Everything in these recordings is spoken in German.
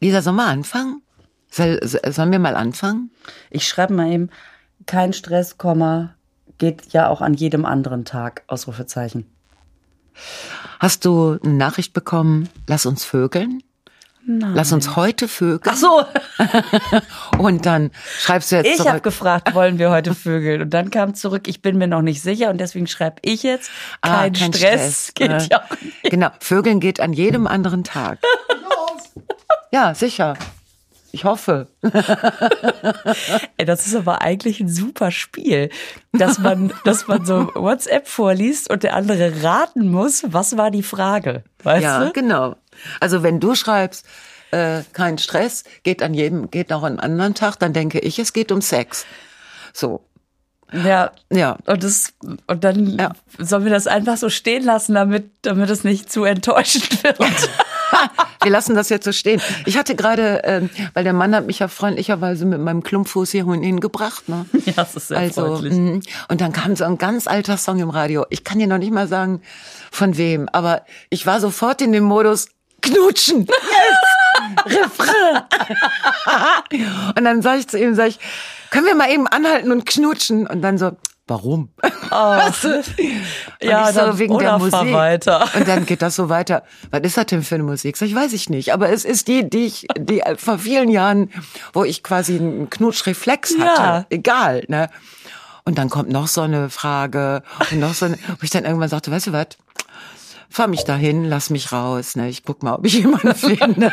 Lisa, sollen wir anfangen? Soll, sollen wir mal anfangen? Ich schreibe mal eben, kein Stress, Komma, geht ja auch an jedem anderen Tag, Ausrufezeichen. Hast du eine Nachricht bekommen, lass uns vögeln? Nein. Lass uns heute vögeln. Ach so, Und dann schreibst du jetzt ich habe zurück. gefragt, wollen wir heute vögeln? Und dann kam zurück, ich bin mir noch nicht sicher und deswegen schreibe ich jetzt, Ah, kein, Stress, geht Äh, ja auch Genau, Vögeln geht an jedem anderen Tag. Ja, sicher. Ich hoffe. Das ist aber eigentlich ein super Spiel, dass man, dass man so WhatsApp vorliest und der andere raten muss, was war die Frage, weißt Ja, du? genau. Also wenn du schreibst, äh, kein Stress, geht an jedem, geht auch an anderen Tag, dann denke ich, es geht um Sex. So. Ja. Ja. Und das, und dann Ja. sollen wir das einfach so stehen lassen, damit, damit es nicht zu enttäuschend wird. Wir lassen das jetzt so stehen. Ich hatte gerade, ähm, weil der Mann hat mich ja freundlicherweise mit meinem Klumpfuß hier hingebracht, ne? Ja, das ist sehr also, freundlich. mh, und dann kam so ein ganz alter Song im Radio. Ich kann dir noch nicht mal sagen, von wem, aber ich war sofort in dem Modus knutschen. Yes! Refrain. und dann sag ich zu ihm, sag ich, können wir mal eben anhalten und knutschen? Und dann so, warum? Weißt du? Und Oh. Ja, so, dann- wegen der Musik. weiter. Und dann geht das so weiter. Was ist das denn für eine Musik? Sag ich, weiß ich nicht. Aber es ist die, die ich, die vor vielen Jahren, wo ich quasi einen Knutschreflex hatte. Ja. Egal, ne? Und dann kommt noch so eine Frage und noch so eine, wo ich dann irgendwann sagte, weißt du was? Fahr mich dahin, lass mich raus, ne? Ich guck mal, ob ich jemanden finde.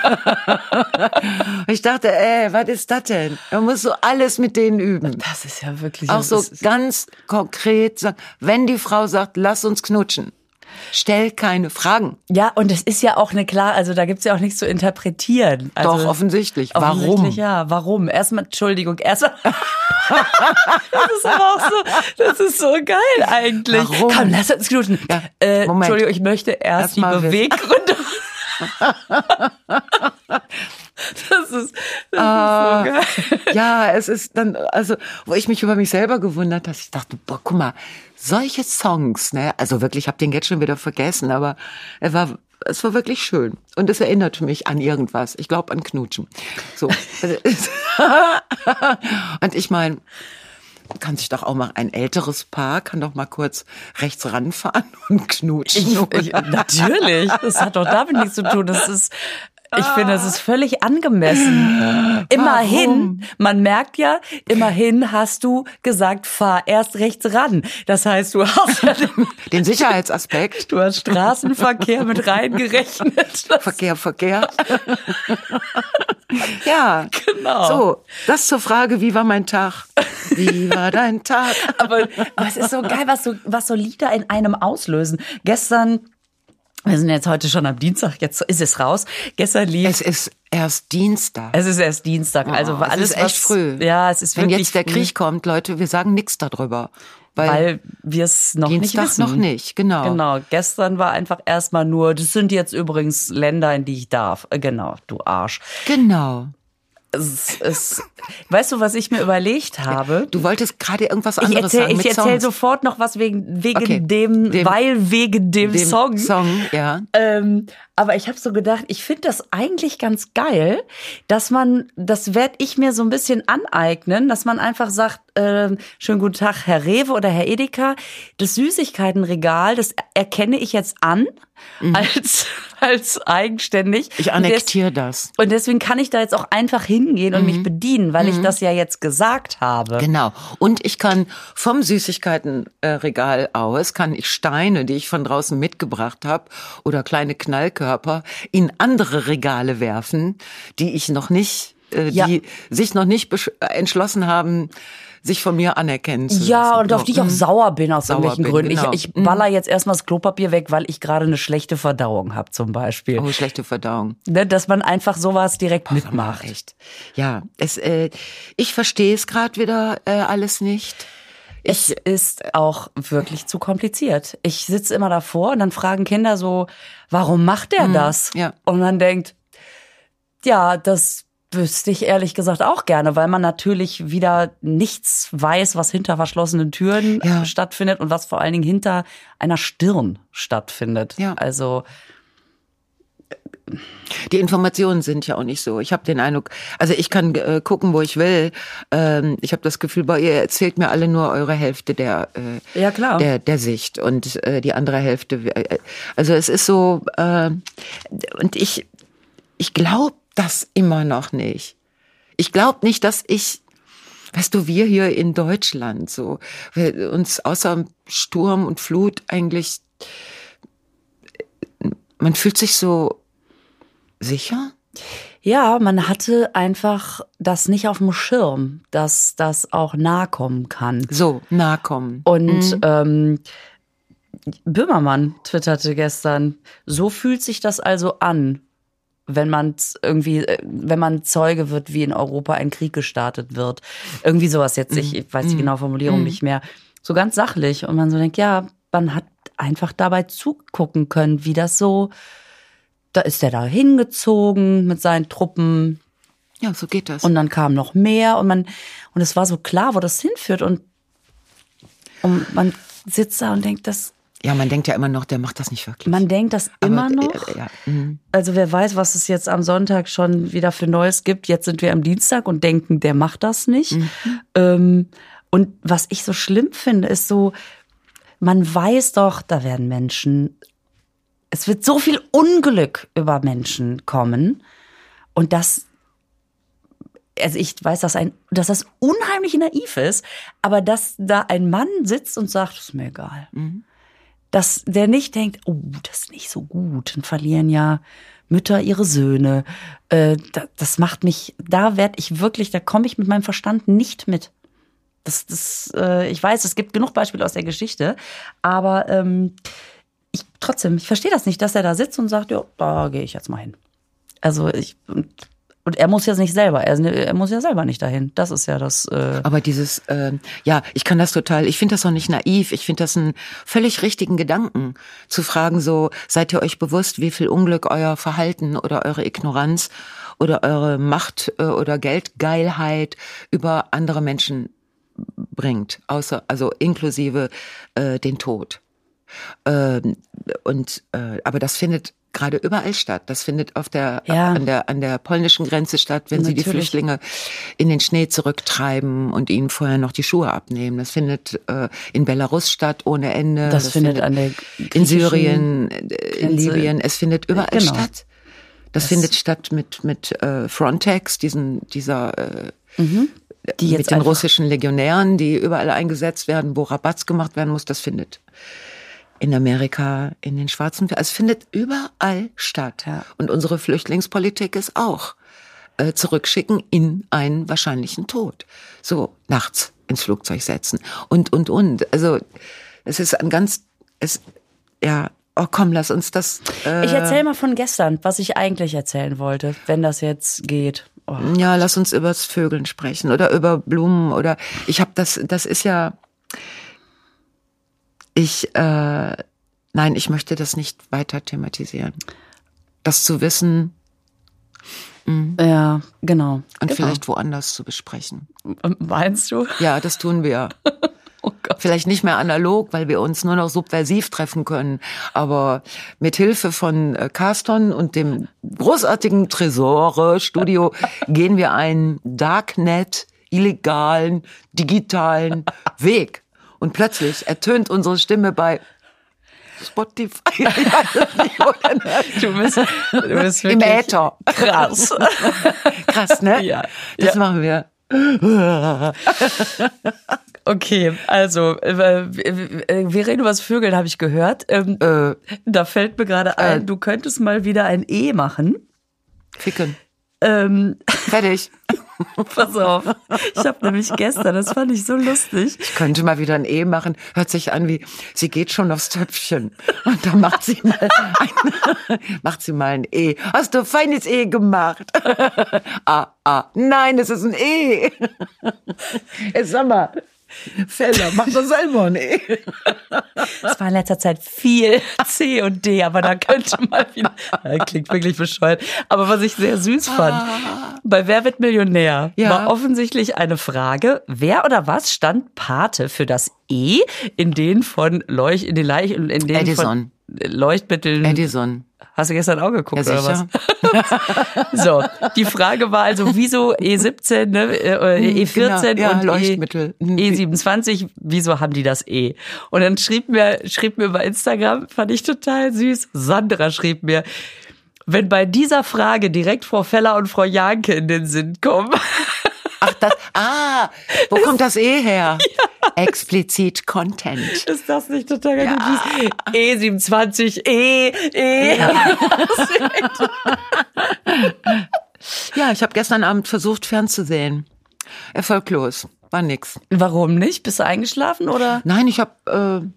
ich dachte, ey, was ist das denn? Man muss so alles mit denen üben. Das ist ja wirklich Auch so ganz konkret sagen, wenn die Frau sagt, lass uns knutschen, stell keine Fragen. Ja, und es ist ja auch eine klar, also da gibt's ja auch nichts zu interpretieren. Also, Doch, offensichtlich. offensichtlich Warum? Ja, warum? Erstmal, Entschuldigung, erstmal. das ist aber auch so, das ist so geil eigentlich. Warum? Komm, lass uns knutschen. Ja, äh, Moment. Entschuldigung, ich möchte erst, Erst die. Beweggründe. das ist, das Ah. ist so geil. Ja, es ist dann, also, wo ich mich über mich selber gewundert habe, ich dachte, boah, guck mal, solche Songs, ne, also wirklich, ich habe den jetzt schon wieder vergessen, aber er war, es war wirklich schön. Und es erinnerte mich an irgendwas. Ich glaube an Knutschen. So. Und ich meine, kann sich doch auch mal ein älteres Paar, kann doch mal kurz rechts ranfahren und knutschen. Ich, natürlich, das hat doch damit nichts zu tun. Das ist, ich finde, das ist völlig angemessen. Immerhin, man merkt ja, immerhin hast du gesagt, fahr erst rechts ran. Das heißt, du hast ja den, Den Sicherheitsaspekt. du hast Straßenverkehr mit reingerechnet. Verkehr, Verkehr. ja, Genau. So, das zur Frage, wie war mein Tag? Wie war dein Tag? aber, aber es ist so geil, was so, was so Lieder in einem auslösen. Gestern, wir sind jetzt heute schon am Dienstag, jetzt ist es raus. Gestern lief Es ist erst Dienstag. Es ist erst Dienstag, also Oh, war es alles ist echt was, früh. Ja, es ist Wenn wirklich jetzt der früh, Krieg kommt, Leute, wir sagen nichts darüber. Weil, weil wir es noch nicht Dienstag wissen. noch nicht, genau. Genau, gestern war einfach erstmal nur, das sind jetzt übrigens Länder, in die ich darf. Äh, Genau, du Arsch. Genau. Es, es, weißt du, was ich mir überlegt habe? Du wolltest gerade irgendwas Ich anderes erzähle sagen ich erzähl Songs. sofort noch was wegen, wegen Okay. dem, Dem- weil wegen dem, Dem Song. Song, ja. Ähm, aber ich habe so gedacht, ich finde das eigentlich ganz geil, dass man, das werde ich mir so ein bisschen aneignen, dass man einfach sagt, ähm, schönen guten Tag, Herr Rewe oder Herr Edeka, das Süßigkeitenregal, das erkenne ich jetzt an als, als eigenständig. Mhm. Ich annektiere das. Und deswegen kann ich da jetzt auch einfach hingehen und mich bedienen, weil ich das ja jetzt gesagt habe. Genau. Und ich kann vom Süßigkeitenregal aus, kann ich Steine, die ich von draußen mitgebracht habe, oder kleine Knallkörper in andere Regale werfen, die ich noch nicht, äh, Ja. die sich noch nicht äh, entschlossen haben, sich von mir anerkennen zu Ja, lassen. und auf die ich auch mm. sauer bin aus Sauer irgendwelchen bin, Gründen. genau. Ich, ich baller jetzt erstmal das Klopapier weg, weil ich gerade eine schlechte Verdauung habe, zum Beispiel. Oh, schlechte Verdauung. Ne, dass man einfach sowas direkt mal, mitmacht. Echt. Ja, es, äh, ich verstehe es gerade wieder äh, alles nicht. Es ist auch wirklich zu kompliziert. Ich sitze immer davor und dann fragen Kinder so, warum macht der das? ja. Und man denkt, ja, das wüsste ich ehrlich gesagt auch gerne, weil man natürlich wieder nichts weiß, was hinter verschlossenen Türen Ja. stattfindet und was vor allen Dingen hinter einer Stirn stattfindet. Ja. Also die Informationen sind ja auch nicht so. Ich habe den Eindruck, also ich kann äh, gucken, wo ich will. Ähm, ich habe das Gefühl, bei ihr erzählt mir alle nur eure Hälfte der äh, Ja, klar. der der Sicht und äh, die andere Hälfte. Äh, also es ist so äh, und ich ich glaube das immer noch nicht. Ich glaube nicht, dass ich Weißt du, wir hier in Deutschland so, wir uns außer Sturm und Flut eigentlich, man fühlt sich so sicher. Ja, man hatte einfach das nicht auf dem Schirm, dass das auch nahe kommen kann. So, nahe kommen. Und ähm, Böhmermann twitterte gestern, so fühlt sich das also an, wenn man irgendwie, äh, wenn man Zeuge wird, wie in Europa ein Krieg gestartet wird. Irgendwie sowas jetzt, ich, ich weiß die genaue Formulierung nicht mehr. So ganz sachlich. Und man so denkt, ja, man hat einfach dabei zugucken können, wie das so, da ist der da hingezogen mit seinen Truppen, Ja, so geht das. und dann kam noch mehr und man und es war so klar, wo das hinführt und, und man sitzt da und denkt, das ja, man denkt ja immer noch, der macht das nicht wirklich. man denkt das Aber, immer noch. äh, Ja, mhm. Also wer weiß, was es jetzt am Sonntag schon wieder für Neues gibt. Jetzt sind wir am Dienstag und denken, der macht das nicht. Ähm, und was ich so schlimm finde, ist so, man weiß doch, da werden Menschen, es wird so viel Unglück über Menschen kommen und das, also ich weiß, dass ein, dass das unheimlich naiv ist, aber dass da ein Mann sitzt und sagt, ist mir egal dass der nicht denkt, oh, das ist nicht so gut, dann verlieren ja Mütter ihre Söhne. Äh, da, das macht mich, da werde ich wirklich, da komme ich mit meinem Verstand nicht mit. Das, das, äh, ich weiß, es gibt genug Beispiele aus der Geschichte, aber ähm, ich trotzdem, ich verstehe das nicht, dass er da sitzt und sagt, ja, da gehe ich jetzt mal hin. Also ich und, er muss ja nicht selber, er, er muss ja selber nicht dahin. Das ist ja das. Äh, Aber dieses, äh, ja, ich kann das total, ich finde das auch nicht naiv, ich finde das einen völlig richtigen Gedanken, zu fragen so, seid ihr euch bewusst, wie viel Unglück euer Verhalten oder eure Ignoranz oder eure Macht äh, oder Geldgeilheit über andere Menschen bringt, außer, also inklusive äh, den Tod. Ähm, und äh, aber das findet gerade überall statt. Das findet auf der Ja. an der an der polnischen Grenze statt, wenn sie die Natürlich. Flüchtlinge in den Schnee zurücktreiben und ihnen vorher noch die Schuhe abnehmen. Das findet äh, in Belarus statt ohne Ende. Das findet an der in Syrien, äh, in Grenze. Libyen. Es findet überall Genau. statt. Das, findet statt mit mit äh, Frontex, diesen dieser äh, Mhm. die jetzt mit den russischen Legionären, die überall eingesetzt werden, wo Rabatz gemacht werden muss, das findet in Amerika, in den schwarzen, also es findet überall statt. Ja. Und unsere Flüchtlingspolitik ist auch äh, zurückschicken in einen wahrscheinlichen Tod. So nachts ins Flugzeug setzen und und und. Also es ist ein ganz, es ja. Oh komm, lass uns das. Äh, Ich erzähle mal von gestern, was ich eigentlich erzählen wollte, wenn das jetzt geht. Oh. Ja, lass uns übers Vögeln sprechen oder über Blumen oder ich habe das das ist ja ich äh, nein, ich möchte das nicht weiter thematisieren. Das zu wissen Ja, genau. und genau. vielleicht woanders zu besprechen. Meinst du? Ja, das tun wir. Oh Gott. Vielleicht nicht mehr analog, weil wir uns nur noch subversiv treffen können, aber mit Hilfe von äh, Carston und dem großartigen Tresore Studio gehen wir einen Darknet illegalen digitalen Weg und plötzlich ertönt unsere Stimme bei Spotify. Du bist, du bist Im Äther. krass. Krass, ne? Ja. Das Ja. machen wir. Okay, also äh, äh, wir reden über das Vögeln, habe ich gehört. Ähm, Äh, da fällt mir gerade ein, Äh. du könntest mal wieder ein E machen. ficken. Ähm, Fertig. pass auf, ich habe nämlich gestern, das fand ich so lustig. Ich könnte mal wieder ein E machen. Hört sich an wie, sie geht schon aufs Töpfchen. Und dann macht sie mal ein, macht sie mal ein E. Hast du ein feines E gemacht? ah, ah. Nein, es ist ein E. Jetzt sag mal, Felder, mach doch selber ein E. Es war in letzter Zeit viel C und D, aber da könnte mal wieder. Klingt wirklich bescheuert. Aber was ich sehr süß fand, bei Wer wird Millionär Ja. war offensichtlich eine Frage, wer oder was stand Pate für das E in den von Leuch, in den Leicht, in den Edison. von Leuchtmitteln. Edison. Hast du gestern auch geguckt Ja, oder was? So, die Frage war also, wieso E17, ne, äh, E14 Genau, ja, und Leuchtmittel. E, E27, wieso haben die das E? Und dann schrieb mir, schrieb mir bei Instagram, fand ich total süß, Sandra schrieb mir, wenn bei dieser Frage direkt Frau Feller und Frau Janke in den Sinn kommen. Ach, das, ah, wo kommt das eh her? Explizit Content. Ist das nicht total ja. süß? E27, E, E. Ja. Ja, ich habe gestern Abend versucht fernzusehen. Erfolglos. War nix. Warum nicht? Bist du eingeschlafen oder? Nein, ich habe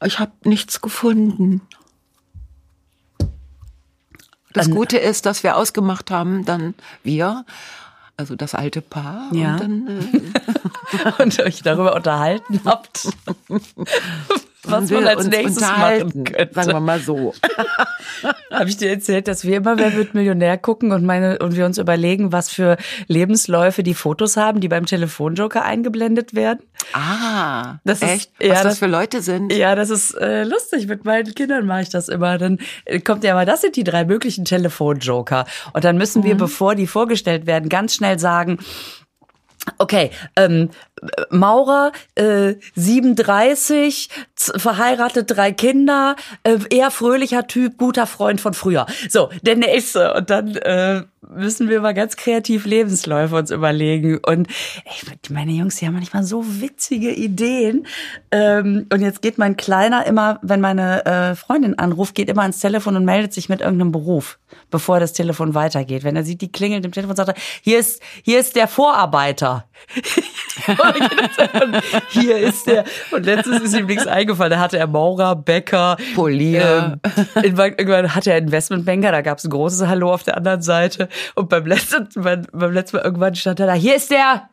äh, ich habe nichts gefunden. Das Gute ist, dass wir ausgemacht haben, dann wir, also das alte Paar, Ja. und dann äh, und euch darüber unterhalten habt, was wir man als nächstes machen könnte. Sagen wir mal so. Habe ich dir erzählt, dass wir immer Wer wird Millionär gucken und meine und wir uns überlegen, was für Lebensläufe die Fotos haben, die beim Telefonjoker eingeblendet werden. Ah, Das ist- echt? ja, Was das das- für Leute sind? Ja, das ist äh, lustig. Mit meinen Kindern mache ich das immer. Dann äh, kommt ja mal, das sind die drei möglichen Telefonjoker. Und dann müssen wir, bevor die vorgestellt werden, ganz schnell sagen, Okay, ähm, Maurer, äh, 37, z- verheiratet, drei Kinder, äh, eher fröhlicher Typ, guter Freund von früher. So, der nächste. Und dann äh, müssen wir mal ganz kreativ Lebensläufe uns überlegen. Und ey, meine Jungs, die haben manchmal so witzige Ideen. Ähm, und jetzt geht mein Kleiner immer, wenn meine äh, Freundin anruft, geht immer ans Telefon und meldet sich mit irgendeinem Beruf, bevor das Telefon weitergeht. Wenn er sieht, die klingelt im Telefon, sagt er, hier ist, hier ist der Vorarbeiter. Und hier ist der. Und letztens ist ihm nichts eingefallen. Da hatte er Maurer, Bäcker, Polier. ähm, irgendwann, irgendwann hatte er Investmentbanker, da gab es ein großes Hallo auf der anderen Seite. Und beim letzten, beim, beim letzten Mal irgendwann stand er da, hier ist der.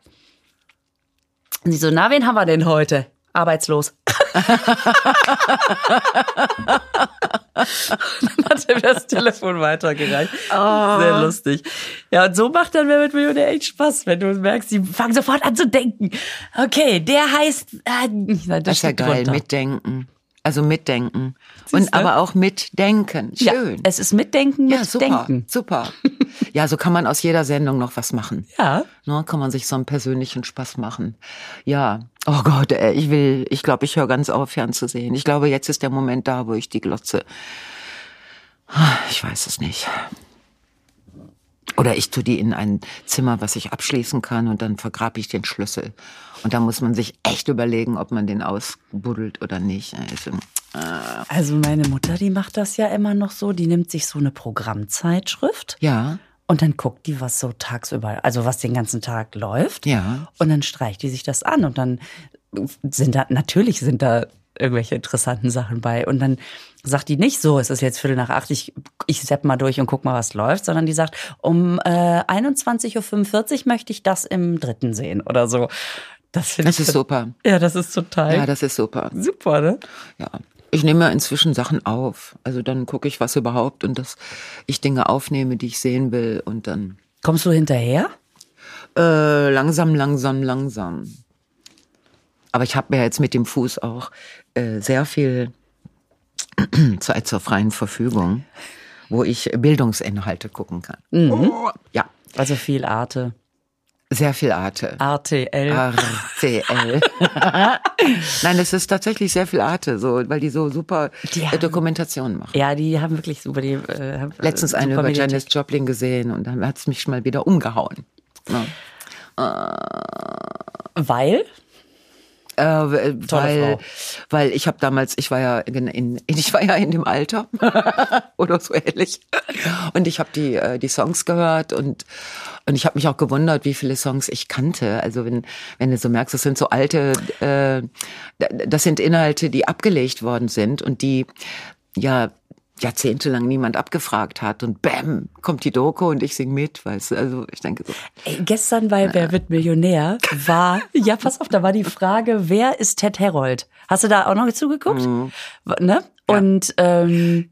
Und sie so, na, wen haben wir denn heute? Arbeitslos. dann hat er mir das Telefon weitergereicht. Sehr lustig. Ja, und so macht dann Wer mit Millionär echt Spaß, wenn du merkst, die fangen sofort an zu denken. Okay, der heißt. Äh, das Das ist ja geil, drunter. mitdenken. Also mitdenken. Siehst Und aber auch mitdenken. Ja, Schön. es ist Mitdenken mit Ja, super, Denken. super. Ja, so kann man aus jeder Sendung noch was machen. Ja. Ne, kann man sich so einen persönlichen Spaß machen. Ja. Oh Gott, ey, ich will, ich glaube, ich höre ganz auf, fernzusehen. Ich glaube, jetzt ist der Moment da, wo ich die glotze. Ich weiß es nicht. Oder ich tue die in ein Zimmer, was ich abschließen kann und dann vergrabe ich den Schlüssel. Und da muss man sich echt überlegen, ob man den ausbuddelt oder nicht. Also, Also meine Mutter, die macht das ja immer noch so. Die nimmt sich so eine Programmzeitschrift ja, und dann guckt die, was so tagsüber, also was den ganzen Tag läuft. ja. Und dann streicht die sich das an und dann sind da, natürlich sind da irgendwelche interessanten Sachen bei. Und dann sagt die nicht so, es ist jetzt Viertel nach acht, ich, ich sepp mal durch und guck mal, was läuft, sondern die sagt, um äh, 21.45 Uhr möchte ich das im dritten sehen oder so. Das finde Das ich ist super. Ja, das ist total Ja, das ist super. super, ne? Ja. Ich nehme inzwischen Sachen auf. Also dann gucke ich, was überhaupt und dass ich Dinge aufnehme, die ich sehen will und dann Kommst du hinterher? äh, langsam, langsam, langsam. Aber ich habe mir jetzt mit dem Fuß auch äh, sehr viel Zeit zur freien Verfügung, wo ich Bildungsinhalte gucken kann. Oh, ja, Also viel Arte. sehr viel Arte. RTL. RTL. Nein, es ist tatsächlich sehr viel Arte, so, weil die so super Die äh, haben- Dokumentationen machen. Ja, die haben wirklich super die. Äh, äh, Letztens eine über Mediathek. Janis Joplin gesehen und dann hat es mich schon mal wieder umgehauen. Ja. Weil? Äh, weil, Frau. weil ich habe damals, ich war ja in, in, ich war ja in dem Alter oder so ähnlich und ich habe die äh, die Songs gehört und und ich habe mich auch gewundert, wie viele Songs ich kannte. Also wenn wenn du so merkst, das sind so alte, äh, das sind Inhalte, die abgelegt worden sind und die ja jahrzehntelang niemand abgefragt hat und bam kommt die Doku und ich sing mit, weißt du. Also ich denke so, Ey, gestern bei Wer wird Millionär war, ja, pass auf, da war die Frage, wer ist Ted Herold? Hast du da auch noch zugeguckt? Ne? Und, ähm,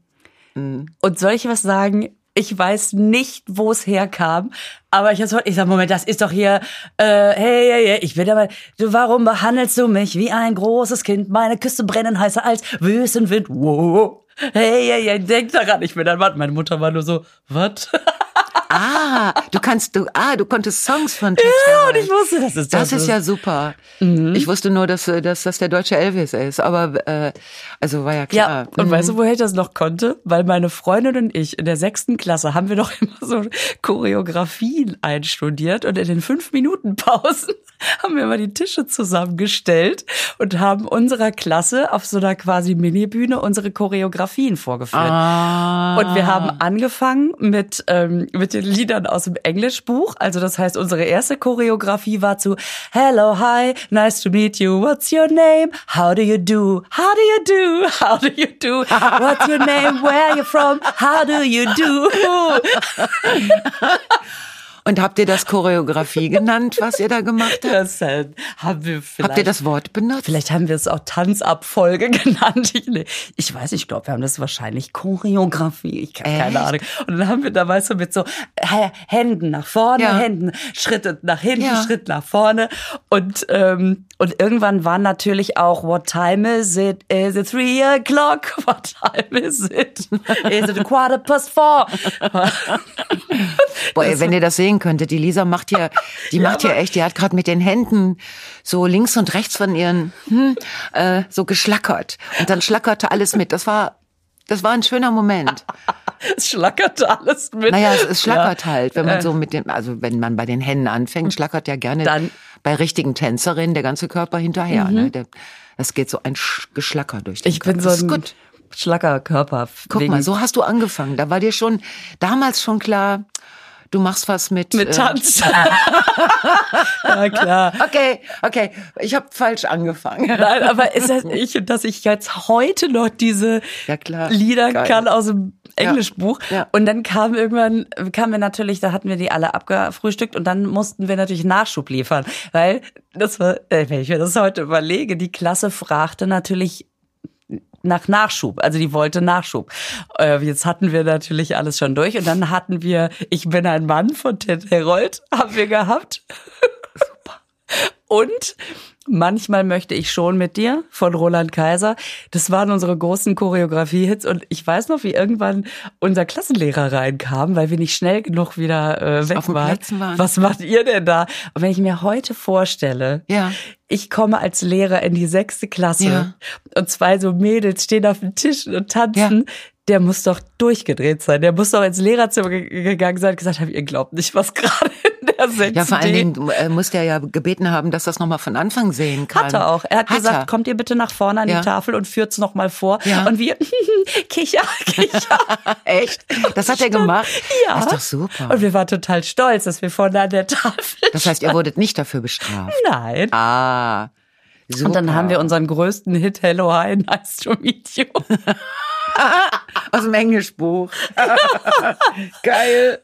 und soll ich was sagen? Ich weiß nicht, wo es herkam, aber ich, hab's- ich sag, Moment, das ist doch hier, äh, hey, hey, hey, ich bin aber, du, warum behandelst du mich wie ein großes Kind? Meine Küsse brennen heißer als Wüstenwind, wow. Hey, hey, hey, denk daran, ich bin ein Mann. Meine Mutter war nur so, was? Ah, du kannst, du, ah, du konntest Songs von Ted Ja, und ich wusste, das ist Das ist ja super. Ich wusste nur, dass, äh, dass das der deutsche Elvis ist, aber äh, also war ja Ja, klar. und weißt du, woher ich das noch konnte? Weil meine Freundin und ich in der sechsten Klasse haben wir doch immer so Choreografien einstudiert und in den fünf Minuten Pausen haben wir immer die Tische zusammengestellt und haben unserer Klasse auf so einer quasi Minibühne unsere Choreografien vorgeführt. Ah. Und wir haben angefangen mit, ähm, mit den Liedern aus dem Englischbuch. Also das heißt, unsere erste Choreografie war zu Hello, hi, nice to meet you. What's your name? How do you do? How do you do? How do you do? What's your name? Where are you from? How do you do? Und habt ihr das Choreografie genannt, was ihr da gemacht habt? Das äh, haben wir vielleicht. Habt ihr das Wort benutzt? Vielleicht haben wir es auch Tanzabfolge genannt. Ich, nee, ich weiß, ich glaube, wir haben das wahrscheinlich Choreografie. Ich habe keine? Ahnung. Und dann haben wir da, weißt du, mit so Händen nach vorne, Ja. Händen, Schritte nach hinten, Ja. Schritt nach vorne. Und, ähm, und irgendwann war natürlich auch, what time is it? Is it three o'clock? What time is it? Is it a quarter past four? Boah, ey, wenn ihr das sehen könntet, die Lisa macht ja, die macht ja echt, die hat gerade mit den Händen so links und rechts von ihren hm, äh, so geschlackert und dann schlackerte alles mit. Das war, das war ein schöner Moment. es schlackerte alles mit. Naja, es, es schlackert Ja. halt, wenn man Äh. so mit dem, also wenn man bei den Händen anfängt, schlackert ja gerne Dann- bei richtigen Tänzerinnen der ganze Körper hinterher. Ne? Der, das geht so ein Sch Geschlacker durch den Ich bin Körper. so Das ist ein gut. Schlackerkörper. Guck mal, so hast du angefangen. Da war dir schon damals schon klar, du machst was mit Mit äh, Tanz. ja, klar. Okay, okay, ich habe falsch angefangen. Nein, aber ist das nicht, dass ich jetzt heute noch diese Ja. Lieder Geil. kann aus dem Englischbuch. Ja. Und dann kam irgendwann, kamen wir natürlich, da hatten wir die alle abgefrühstückt und dann mussten wir natürlich Nachschub liefern. Weil das war, äh, wenn ich mir das heute überlege, die Klasse fragte natürlich nach Nachschub. Also die wollte Nachschub. Äh, jetzt hatten wir natürlich alles schon durch und dann hatten wir Ich bin ein Mann von Ted Herold, haben wir gehabt. Und manchmal möchte ich schon mit dir von Roland Kaiser. Das waren unsere großen Choreografie-Hits und ich weiß noch, wie irgendwann unser Klassenlehrer reinkam, weil wir nicht schnell genug wieder äh, weg waren. Waren. Was macht ihr denn da? Und wenn ich mir heute vorstelle, Ja. ich komme als Lehrer in die sechste Klasse Ja. und zwei so Mädels stehen auf den Tischen und tanzen. Der muss doch durchgedreht sein. Der muss doch ins Lehrerzimmer ge- gegangen sein und gesagt haben, ihr glaubt nicht, was gerade der Sechsten Ja, vor allen geht. Dingen äh, musst er ja gebeten haben, dass das nochmal von Anfang sehen kann. Hat er auch. Er hat, Hat gesagt, er. kommt ihr bitte nach vorne an Ja. die Tafel und führt's noch mal vor. Ja. Und wir, kicher, kicher. Echt? Das hat er gemacht? Ja. Das ist doch super. Und wir waren total stolz, dass wir vorne an der Tafel Das heißt, ihr wurdet nicht dafür bestraft. Nein. Ah, super. Und dann haben wir unseren größten Hit Hello Hi Nice to Meet You. Aus dem Englischbuch. Geil.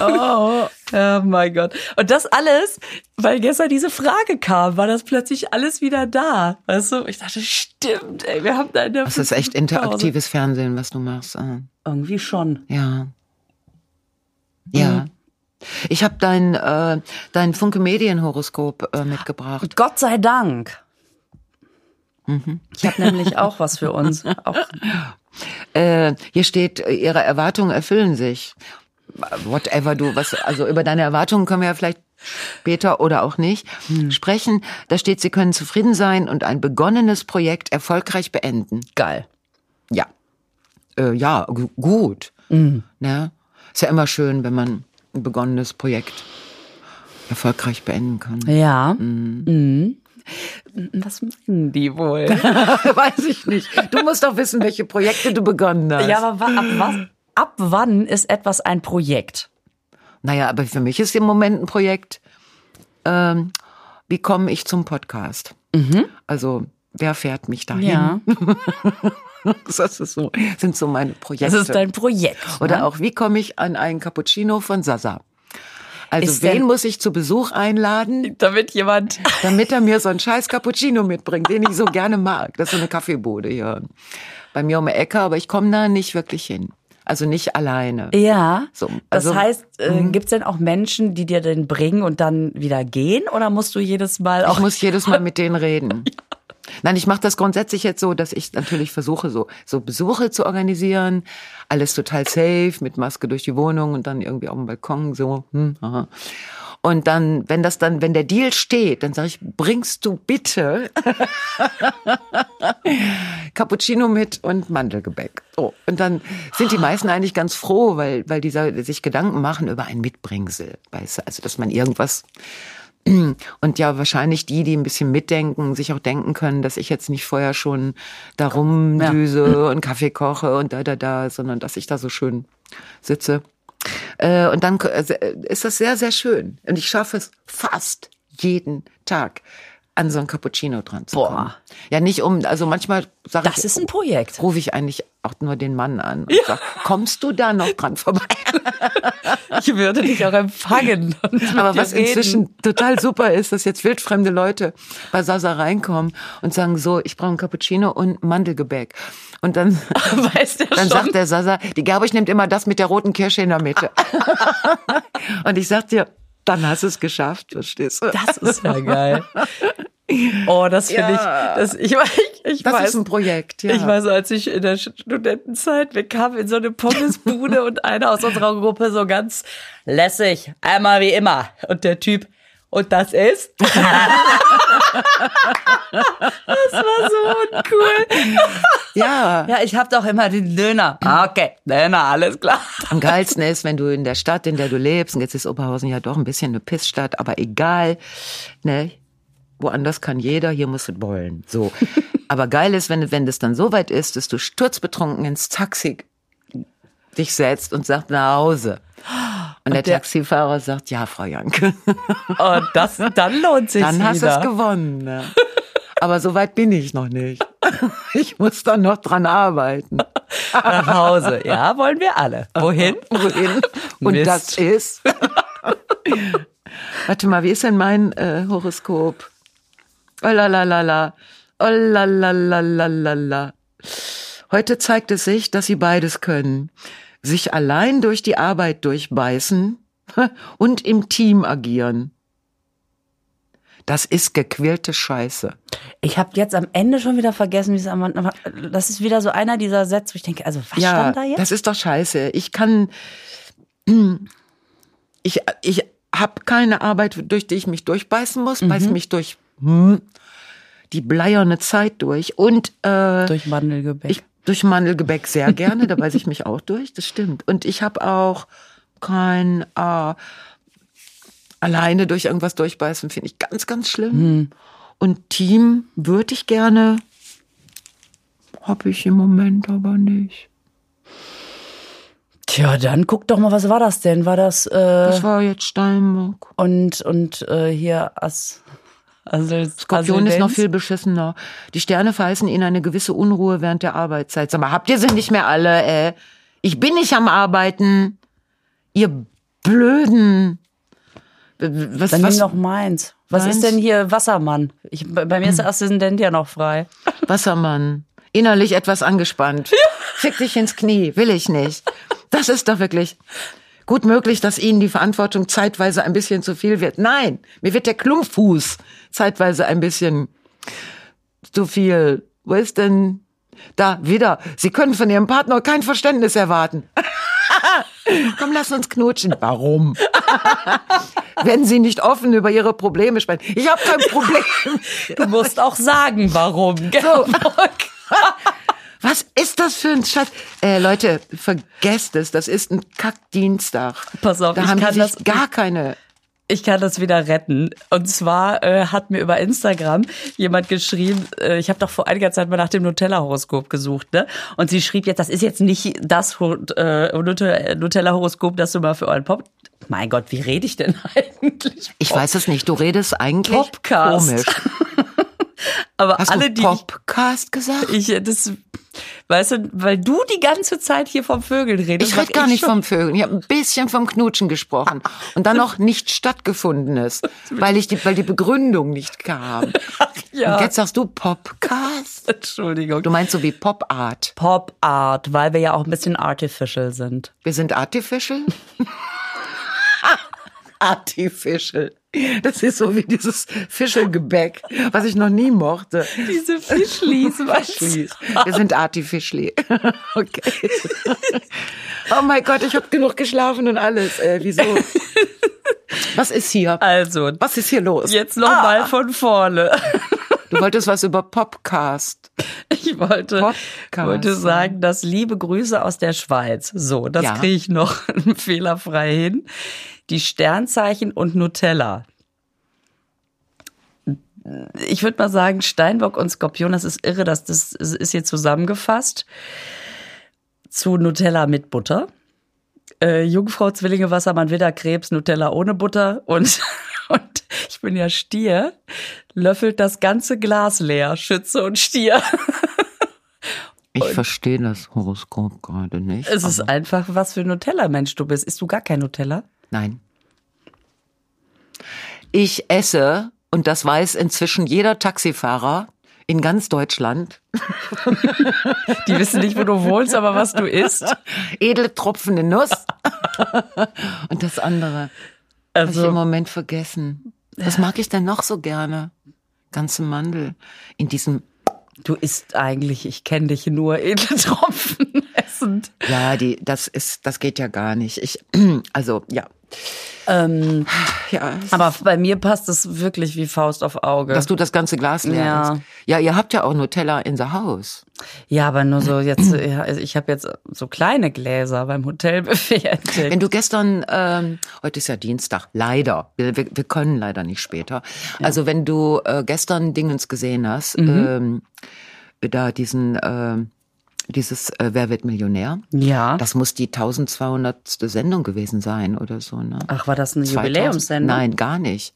Oh. oh mein Gott. Und das alles, weil gestern diese Frage kam, war das plötzlich alles wieder da. Weißt du? Ich dachte, stimmt, ey, wir haben da in der Das ist echt fünften Pause- interaktives Fernsehen, was du machst. Ah. Irgendwie schon. Ja. Ja. Ich habe dein, äh, dein Funke Medienhoroskop äh, mitgebracht. Gott sei Dank. Ich habe nämlich auch was für uns. Auch Äh, hier steht, äh, ihre Erwartungen erfüllen sich. Whatever du, was, also über deine Erwartungen können wir ja vielleicht später oder auch nicht sprechen. Da steht, sie können zufrieden sein und ein begonnenes Projekt erfolgreich beenden. geil. Ja. Äh, ja, gu- gut. Ne? Ist ja immer schön, wenn man ein begonnenes Projekt erfolgreich beenden kann. Ja. Mhm. Was meinen die wohl? Weiß ich nicht. Du musst doch wissen, welche Projekte du begonnen hast. ja, aber ab, was, ab wann ist etwas ein Projekt? Naja, aber für mich ist im Moment ein Projekt, ähm, wie komme ich zum Podcast? Also, wer fährt mich dahin? Ja. Das ist so, sind so meine Projekte. Das ist dein Projekt. Oder ne? auch, wie komme ich an einen Cappuccino von Sasa? Also, Ist wen muss ich zu Besuch einladen, damit jemand. damit er mir so einen scheiß Cappuccino mitbringt, den ich so gerne mag? Das ist so eine Kaffeebude hier bei mir um die Ecke, aber ich komme da nicht wirklich hin. Also nicht alleine. Ja. So, das also- heißt, äh, gibt's denn auch Menschen, die dir den bringen und dann wieder gehen? Oder musst du jedes Mal auch. Ich muss jedes Mal mit denen reden. Nein, ich mache das grundsätzlich jetzt so, dass ich natürlich versuche, so, so Besuche zu organisieren. Alles total safe, mit Maske durch die Wohnung und dann irgendwie auf dem Balkon so. Hm, aha. Und dann, wenn das dann, wenn der Deal steht, dann sage ich, bringst du bitte Cappuccino mit und Mandelgebäck. Oh. Und dann sind die meisten eigentlich ganz froh, weil, weil die sich Gedanken machen über ein Mitbringsel. Weißt du? Also, dass man irgendwas und ja, wahrscheinlich die, die ein bisschen mitdenken, sich auch denken können, dass ich jetzt nicht vorher schon da rumdüse ja. und Kaffee koche und da, da, da, sondern dass ich da so schön sitze. Äh, und dann äh, ist das sehr, sehr schön. Und ich schaffe es fast jeden Tag an so ein Cappuccino dran zu Boah. kommen. Ja, nicht um, also manchmal sage ich. Das ist ein Projekt. Rufe ich eigentlich auch nur den Mann an und ja. sag, kommst du da noch dran vorbei? ich würde dich auch empfangen. Aber was reden. inzwischen total super ist, dass jetzt wildfremde Leute bei Sasa reinkommen und sagen so, ich brauche ein Cappuccino und Mandelgebäck. Und dann, weißt dann sagt der Sasa, die Gerbisch nimmt immer das mit der roten Kirsche in der Mitte. und ich sag dir, dann hast du es geschafft, verstehst du? Das ist ja geil. Oh, das finde ja. ich, das, ich, ich, ich das weiß. ist ein Projekt, ja. Ich weiß, als ich in der Studentenzeit, wir kamen in so eine Pommesbude und einer aus unserer Gruppe so ganz lässig, einmal wie immer. Und der Typ, und das ist? das war so uncool. Ja. Ja, ich hab doch immer den Döner. Ah, okay, Döner, alles klar. Am geilsten ist, wenn du in der Stadt, in der du lebst, und jetzt ist Oberhausen ja doch ein bisschen eine Pissstadt, aber egal, ne, woanders kann jeder, hier musst du wollen. So. Aber geil ist, wenn, wenn das dann so weit ist, dass du sturzbetrunken ins Taxi dich setzt und sagst nach Hause. Und, und der, der, Taxifahrer sagt, ja, Frau Janke. Und das, dann lohnt sich Dann hast du es gewonnen. Ne? Aber so weit bin ich noch nicht. Ich muss dann noch dran arbeiten. Nach Hause. Ja, wollen wir alle. Wohin? Wohin? Und Mist. das ist. Warte mal, wie ist denn mein äh, Horoskop? Oh la la la la. Oh la la la la la la. Heute zeigt es sich, dass sie beides können. Sich allein durch die Arbeit durchbeißen und im Team agieren. Das ist gequälte Scheiße. Ich habe jetzt am Ende schon wieder vergessen, wie es am Anfang. Das ist wieder so einer dieser Sätze, wo ich denke, also was ja, stand da jetzt? Das ist doch scheiße. Ich kann. Ich, ich habe keine Arbeit, durch die ich mich durchbeißen muss, mhm. beiß mich durch hm, die bleierne Zeit durch und äh, durch Mandelgebäck. Ich, durch Mandelgebäck sehr gerne, da beiße ich mich auch durch, das stimmt. Und ich habe auch kein äh, alleine durch irgendwas durchbeißen, finde ich ganz, ganz schlimm. Mhm. Und Team würde ich gerne, habe ich im Moment aber nicht. Tja, dann guck doch mal, was war das denn? War das? Äh, das war jetzt Steinbock. Und und äh, hier As. Also Skorpion ist noch viel beschissener. Die Sterne verheißen ihnen eine gewisse Unruhe während der Arbeitszeit. Sag mal, habt ihr sie nicht mehr alle? Äh? Ich bin nicht am Arbeiten. Ihr Blöden. Was, Dann was? nimm doch meins. Was meins? ist denn hier Wassermann? Ich, bei mir ist der Aszendent ja noch frei. Wassermann. Innerlich etwas angespannt. Ja. Fick dich ins Knie. Will ich nicht. Das ist doch wirklich gut möglich, dass Ihnen die Verantwortung zeitweise ein bisschen zu viel wird. Nein, mir wird der Klumpfuß zeitweise ein bisschen zu viel. Wo ist denn da wieder? Sie können von Ihrem Partner kein Verständnis erwarten. Komm, lass uns knutschen. Warum? Wenn Sie nicht offen über Ihre Probleme sprechen. Ich habe kein Problem. Du musst auch sagen, warum. So. Was ist das für ein Scheiß? Äh, Leute, vergesst es, das ist ein Kackdienstag. Pass auf, da ich haben kann das gar keine ich kann das wieder retten. Und zwar äh, hat mir über Instagram jemand geschrieben, äh, ich habe doch vor einiger Zeit mal nach dem Nutella-Horoskop gesucht, ne? Und sie schrieb jetzt, das ist jetzt nicht das äh, Nutella-Horoskop, das du mal für euren Pop. Mein Gott, wie rede ich denn eigentlich? Ich weiß es nicht. Du redest eigentlich Popcast. komisch. Aber Hast alle, du die Popcast gesagt? Ich, das, weißt du, weil du die ganze Zeit hier vom Vögeln redest. Ich rede gar nicht vom Vögeln. Ich habe ein bisschen vom Knutschen gesprochen und dann noch nicht stattgefundenes, weil ich die, weil die Begründung nicht kam. Ach, ja. Und jetzt sagst du Popcast. Entschuldigung. Du meinst so wie Pop Art. Pop Art, weil wir ja auch ein bisschen artificial sind. Wir sind artificial. artificial. Das ist so wie dieses Fischelgebäck, was ich noch nie mochte. Diese Fischlis, was? Fischlis. Wir sind Artifischli. Okay. Oh mein Gott, ich habe genug geschlafen und alles. Äh, wieso? Was ist hier? Also, Was ist hier los? jetzt noch mal von vorne. Du wolltest was über Popcast. Ich wollte, Podcast. wollte sagen, dass liebe Grüße aus der Schweiz. So, das Ja. kriege ich noch fehlerfrei hin. Die Sternzeichen und Nutella. Ich würde mal sagen, Steinbock und Skorpion, das ist irre, dass das ist hier zusammengefasst. Zu Nutella mit Butter. Äh, Jungfrau, Zwillinge, Wassermann, Widder, Krebs, Nutella ohne Butter und, und ich bin ja Stier, löffelt das ganze Glas leer, Schütze und Stier. Ich verstehe das Horoskop gerade nicht. Es ist einfach, was für ein Nutella-Mensch du bist. Isst du gar kein Nutella? Nein. Ich esse, und das weiß inzwischen jeder Taxifahrer in ganz Deutschland, Die wissen nicht, wo du wohnst, aber was du isst. edle tropfende Nuss. und das andere habe ich im Also, Moment vergessen. Was mag ich denn noch so gerne? Ganze Mandel in diesem, du isst eigentlich, ich kenne dich nur edle Tropfen essend. ja, die, das ist, das geht ja gar nicht. Ich, also, ja. Ähm, Ja, aber bei mir passt es wirklich wie Faust auf Auge. dass du das ganze Glas leer Ja. Ja, ihr habt ja auch Nutella in the house. ja, aber nur so jetzt, ja, also ich habe jetzt so kleine Gläser beim Hotelbuffet entdeckt. Wenn du gestern, ähm, heute ist ja Dienstag, leider, wir, wir, können leider nicht später. Also wenn du äh, gestern Dingens gesehen hast, ähm, da diesen, ähm, dieses äh, Wer wird Millionär? Ja. Das muss die 1200. Sendung gewesen sein oder so, ne? Ach, war das eine 2000? Jubiläumssendung? Nein, gar nicht.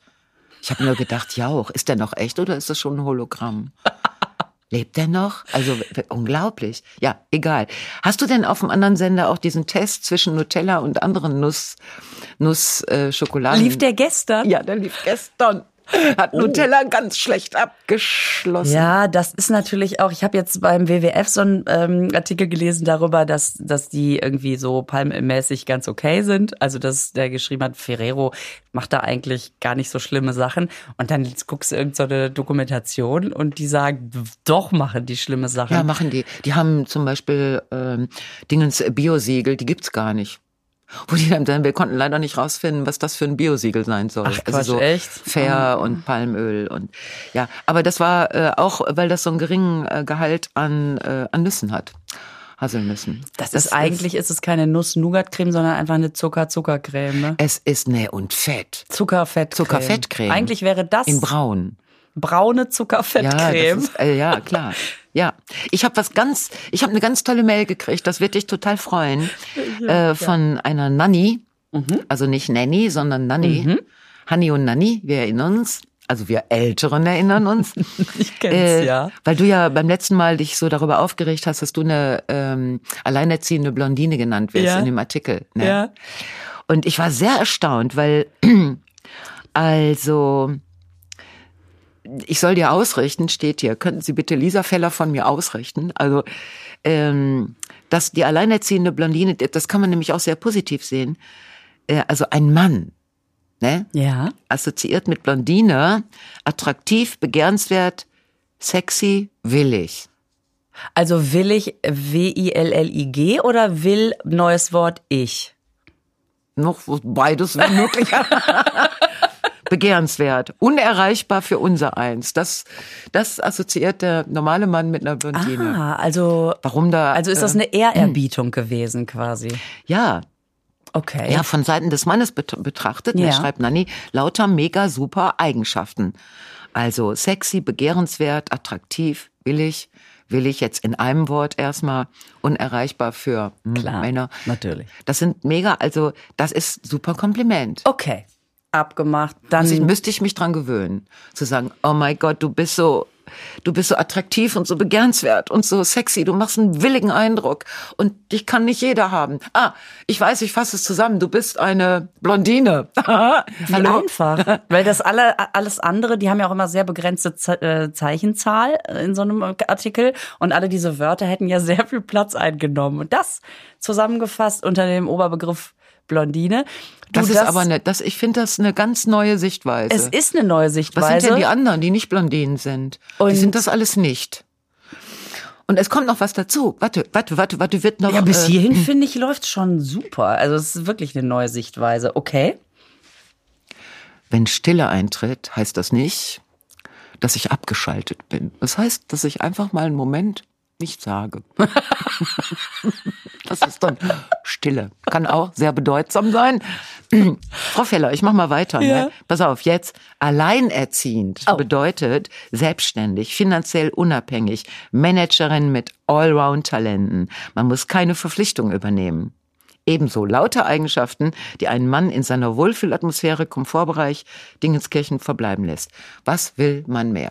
Ich habe nur gedacht, ja auch, ist der noch echt oder ist das schon ein Hologramm? Lebt der noch? Also unglaublich. Ja, egal. Hast du denn auf dem anderen Sender auch diesen Test zwischen Nutella und anderen Nuss, Nuss äh, Schokoladen? Lief der gestern? Ja, der lief gestern. Hat Nutella ganz schlecht abgeschlossen. Ja, das ist natürlich auch, ich habe jetzt beim WWF so einen ähm, Artikel gelesen darüber, dass, dass die irgendwie so palmölmäßig ganz okay sind. Also, dass der geschrieben hat, Ferrero macht da eigentlich gar nicht so schlimme Sachen. Und dann guckst du irgendeine so Dokumentation und die sagen, doch machen die schlimme Sachen. Ja, machen die. Die haben zum Beispiel ähm, Dingens Biosiegel, die gibt's gar nicht. Wo die dann, wir konnten leider nicht rausfinden, was das für ein Biosiegel sein soll. Ach, Quatsch, also so echt? fair und Palmöl und ja. Aber das war äh, auch, weil das so einen geringen äh, Gehalt an, äh, an Nüssen hat. Haselnüssen. das, ist eigentlich, ist es keine Nuss-Nougat-Creme, sondern einfach eine Zucker-Zuckercreme. Ne? Es ist ne und Fett. Zuckerfettcreme. Zuckerfettcreme. Eigentlich wäre das In braun. Braune Ja, Zuckerfettcreme. ist, äh, ja, klar. Ja, ich habe was ganz, ich habe eine ganz tolle Mail gekriegt, das wird dich total freuen, äh, von einer Nanny, also nicht Nanny, sondern Nanny, Hanni und Nanny, wir erinnern uns, also wir Älteren erinnern uns, ich kenn's, äh, ja. weil du ja beim letzten Mal dich so darüber aufgeregt hast, dass du eine ähm, alleinerziehende Blondine genannt wirst Ja. in dem Artikel. Ne? Ja. Und ich war sehr erstaunt, weil also ich soll dir ausrichten, steht hier. Könnten Sie bitte Lisa Feller von mir ausrichten? Also ähm, dass die alleinerziehende Blondine, das kann man nämlich auch sehr positiv sehen. Äh, also ein Mann, ne? Ja. assoziiert mit Blondine, attraktiv, begehrenswert, sexy, willig. Also willig, W-I-L-L-I-G oder will, neues Wort, ich? Noch beides wäre möglich. Begehrenswert, unerreichbar für unser Eins. Das, das assoziiert der normale Mann mit einer Blondine. Ah, also, Warum da? also ist das äh, eine Ehrerbietung gewesen quasi. ja, Okay. ja, von Seiten des Mannes bet betrachtet, Ja. ja. schreibt Nanni, lauter mega super Eigenschaften. Also sexy, begehrenswert, attraktiv, willig, willig jetzt in einem Wort erstmal, unerreichbar für hm, Klar, Männer. natürlich. Das sind mega, also das ist super Kompliment. Okay. Abgemacht. Dann Also ich, müsste ich mich dran gewöhnen, zu sagen, oh mein Gott, du bist so, du bist so attraktiv und so begehrenswert und so sexy, du machst einen willigen Eindruck und dich kann nicht jeder haben. Ah, ich weiß, ich fasse es zusammen, du bist eine Blondine. Wie Hallo? einfach. Weil das alle, alles andere, die haben ja auch immer sehr begrenzte Ze äh, Zeichenzahl in so einem Artikel und alle diese Wörter hätten ja sehr viel Platz eingenommen. Und das zusammengefasst unter dem Oberbegriff Blondine. Du, Das ist aber eine, das, ich finde das eine ganz neue Sichtweise. Es ist eine neue Was Sichtweise. sind denn die anderen, die nicht Blondinen sind? Und- die sind das alles nicht. Und es kommt noch was dazu. Warte, warte, warte, warte, wird noch. ja, bis äh, hierhin finde ich läuft schon super. Also es ist wirklich eine neue Sichtweise. Okay. Wenn Stille eintritt, heißt das nicht, dass ich abgeschaltet bin. Das heißt, dass ich einfach mal einen Moment nicht sage. das ist dann Stille. Kann auch sehr bedeutsam sein. Frau Feller, ich mach mal weiter. Ja. Ne? Pass auf, jetzt alleinerziehend Oh. bedeutet selbstständig, finanziell unabhängig, Managerin mit Allround-Talenten. Man muss keine Verpflichtung übernehmen. Ebenso lauter Eigenschaften, die einen Mann in seiner Wohlfühlatmosphäre, Komfortbereich, Dingenskirchen verbleiben lässt. Was will man mehr?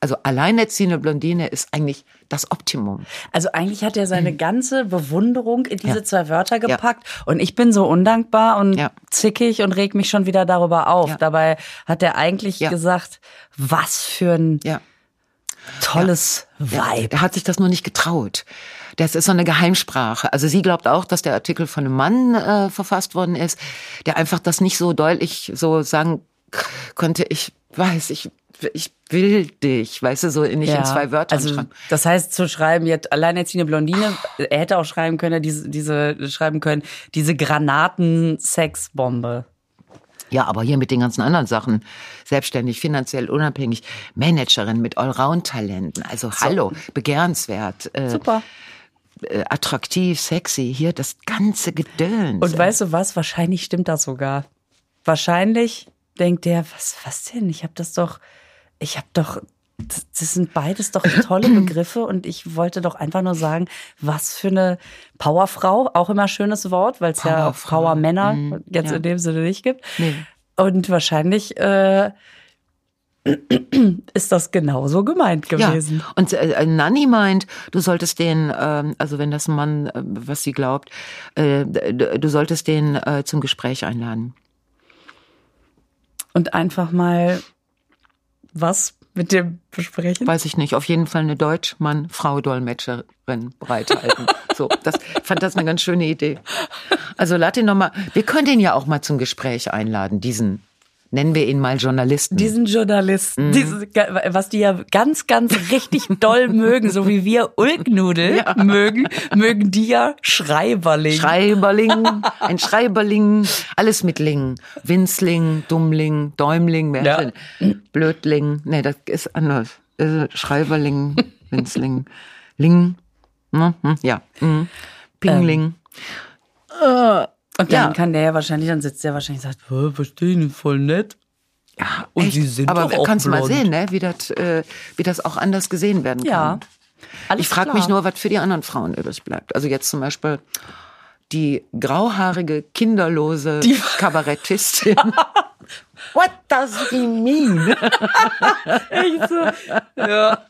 Also alleinerziehende Blondine ist eigentlich das Optimum. Also eigentlich hat er seine ganze Bewunderung in diese Mhm. Ja. zwei Wörter gepackt und ich bin so undankbar und Ja. zickig und reg mich schon wieder darüber auf. Ja. Dabei hat er eigentlich Ja. gesagt, was für ein Ja. tolles Ja, Vibe. er hat sich das nur nicht getraut. Das ist so eine Geheimsprache. Also sie glaubt auch, dass der Artikel von einem Mann äh, verfasst worden ist, der einfach das nicht so deutlich so sagen konnte. Ich weiß, ich, ich will dich, weißt du, so nicht in zwei Wörtern also, schreiben. Das heißt, zu schreiben, jetzt alleinerziehende Blondine, er hätte auch schreiben können, diese, diese schreiben können, diese Granaten-Sexbombe. Ja, aber hier mit den ganzen anderen Sachen. Selbstständig, finanziell unabhängig, Managerin mit Allround-Talenten. Also hallo, begehrenswert, äh, Super. äh, attraktiv, sexy. Hier das ganze Gedöns. Und weißt du was? Wahrscheinlich stimmt das sogar. Wahrscheinlich denkt der, was, was denn? Ich habe das doch, ich habe doch, das, das sind beides doch tolle Begriffe und ich wollte doch einfach nur sagen, was für eine Powerfrau, auch immer schönes Wort, weil es ja. Powermänner Mhm, jetzt ja. in dem Sinne nicht gibt. Nee. Und wahrscheinlich äh, ist das genauso gemeint gewesen. Ja. Und äh, Nanni meint, du solltest den, ähm, also wenn das ein Mann, äh, was sie glaubt, äh, du, du solltest den äh, zum Gespräch einladen. Und einfach mal was mit dem besprechen. Weiß ich nicht. Auf jeden Fall eine Deutsch-Mann-Frau-Dolmetscherin bereithalten. so, das fand das eine ganz schöne Idee. Also lad ihn noch mal. Wir können den ja auch mal zum Gespräch einladen. Diesen nennen wir ihn mal Journalisten. diesen Mhm. Journalisten, diese, was die ja ganz, ganz richtig doll mögen, so wie wir Ulknudel mögen, mögen die ja Schreiberling. Schreiberling, ein Schreiberling, alles mit Ling. Winzling, Dummling, Däumling, Ja. Blödling. Nee, das ist anders. Schreiberling, Winzling, Ling. Hm, hm, Ja. hm. Pingling. Und dann ja. kann der ja wahrscheinlich, dann sitzt der wahrscheinlich und sagt, "Hä, verstehen, voll nett. Ja, Und echt. sie sind Aber doch auch kannst du mal blond. sehen, ne? wie, das, äh, wie das auch anders gesehen werden kann. Ja. Alles Ich frage mich nur, was für die anderen Frauen übrig bleibt. Also jetzt zum Beispiel die grauhaarige, kinderlose Kabarettistin. What does he mean? Echt so. Ja.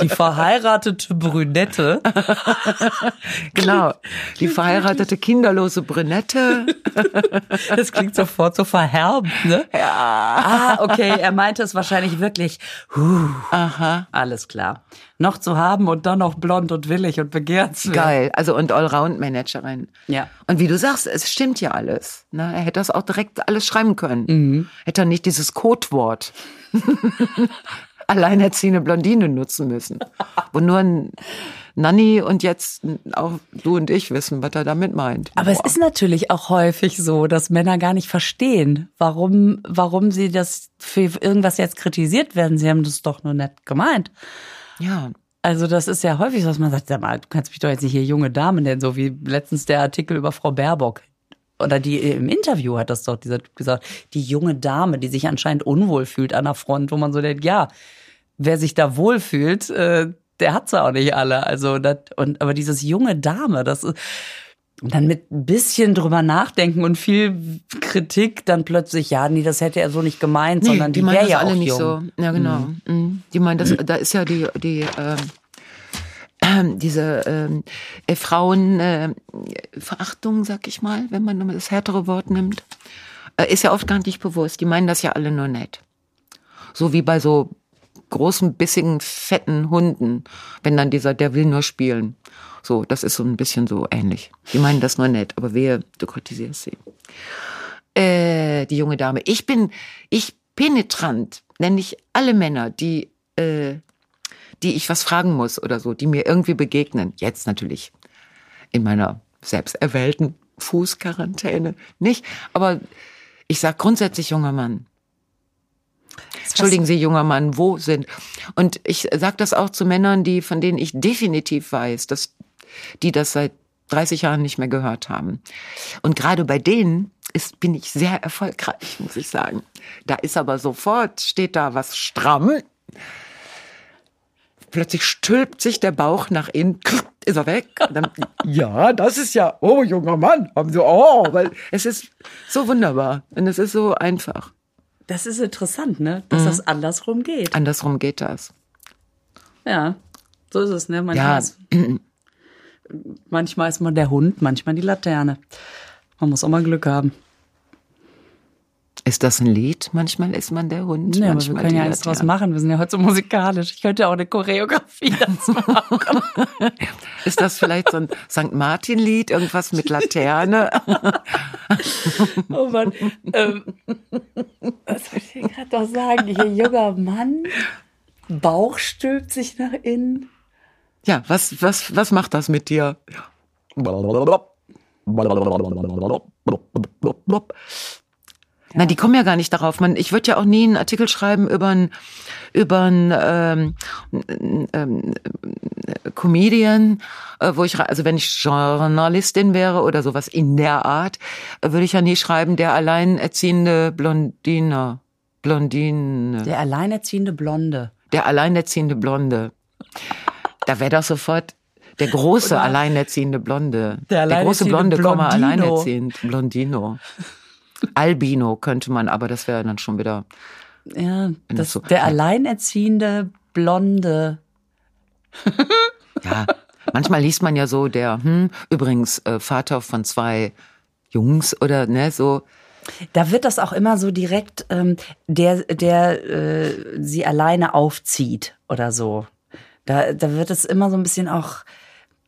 Die verheiratete Brünette. genau. Die verheiratete, kinderlose Brünette. Das klingt sofort so verherbend, ne? Ja. Ah, okay. Er meinte es wahrscheinlich wirklich. Huh. Aha. Alles klar. Noch zu haben und dann noch blond und willig und begehrenswert. Geil. Also und Allround-Managerin. Ja. Und wie du sagst, es stimmt ja alles. Ne? Er hätte das auch direkt alles schreiben können. Mhm. Hätte er nicht dieses Codewort alleinerziehende Blondine nutzen müssen. Wo nur ein Nanny und jetzt auch du und ich wissen, was er damit meint. Aber es ist natürlich auch häufig so, dass Männer gar nicht verstehen, warum, warum sie das für irgendwas jetzt kritisiert werden. Sie haben das doch nur nett gemeint. Ja. Also das ist ja häufig, so, dass man sagt, sag mal, du kannst mich doch jetzt nicht hier junge Damen nennen, so wie letztens der Artikel über Frau Baerbock. Oder die im Interview hat das doch dieser Typ gesagt, die junge Dame, die sich anscheinend unwohl fühlt an der Front, wo man so denkt, ja, wer sich da wohlfühlt, äh, der hat's auch nicht alle. Also das, und aber dieses junge Dame, das ist und dann mit ein bisschen drüber nachdenken und viel Kritik dann plötzlich, ja, nee, das hätte er so nicht gemeint, sondern die, meinen wäre das ja alle auch nicht jung. so. Ja, genau. Mhm. Die meinen das, da ist ja die, die ähm, ähm, diese ähm, äh, Frauen äh, Verachtung, sag ich mal, wenn man das härtere Wort nimmt, äh, ist ja oft gar nicht bewusst. Die meinen das ja alle nur nett. So wie bei so großen, bissigen, fetten Hunden, wenn dann dieser, der will nur spielen. So, das ist so ein bisschen so ähnlich. Die meinen das nur nett, aber wehe, du kritisierst sie. Äh, die junge Dame. Ich bin, ich penetrant, nenne ich alle Männer, die, äh, die ich was fragen muss oder so, die mir irgendwie begegnen. Jetzt natürlich in meiner selbst erwählten Fußquarantäne nicht, aber ich sag grundsätzlich junger Mann. Entschuldigen Sie, junger Mann, wo sind? Und ich sage das auch zu Männern, die von denen ich definitiv weiß, dass die das seit 30 Jahren nicht mehr gehört haben. Und gerade bei denen ist, bin ich sehr erfolgreich, muss ich sagen. Da ist aber sofort, steht da was stramm. Plötzlich stülpt sich der Bauch nach innen, ist er weg. Dann, ja, das ist ja, oh, junger Mann, haben sie, oh, weil es ist so wunderbar und es ist so einfach. Das ist interessant, ne? Dass mhm. das andersrum geht. Andersrum geht das. Ja, so ist es, ne? Manchmal, ja. ist, manchmal ist man der Hund, manchmal die Laterne. Man muss auch mal Glück haben. Ist das ein Lied? Manchmal ist man der Hund. Ja, aber wir können ja eins draus machen. Wir sind ja heute so musikalisch. Ich könnte ja auch eine Choreografie dazu machen. ist das vielleicht so ein St. Martin-Lied? Irgendwas mit Laterne? oh Mann. Ähm, was soll ich gerade doch sagen? Hier, junger Mann, Bauch stülpt sich nach innen. Ja, was, was, was macht das mit dir? Na, die kommen ja gar nicht darauf. Man, ich würde ja auch nie einen Artikel schreiben über einen über einen ähm, ähm, Comedian, äh, wo ich also wenn ich Journalistin wäre oder sowas in der Art, äh, würde ich ja nie schreiben der alleinerziehende Blondine, Blondine. Der alleinerziehende Blonde. Der alleinerziehende Blonde. Da wäre doch sofort der große Oder alleinerziehende Blonde. Der, der große Blonde, Blondino. alleinerziehend. Blondino. Albino könnte man, aber das wäre dann schon wieder. Ja, das, so, der alleinerziehende Blonde. ja, manchmal liest man ja so der, hm, übrigens äh, Vater von zwei Jungs oder ne, so. Da wird das auch immer so direkt, ähm, der, der äh, sie alleine aufzieht oder so. Da, da wird es immer so ein bisschen auch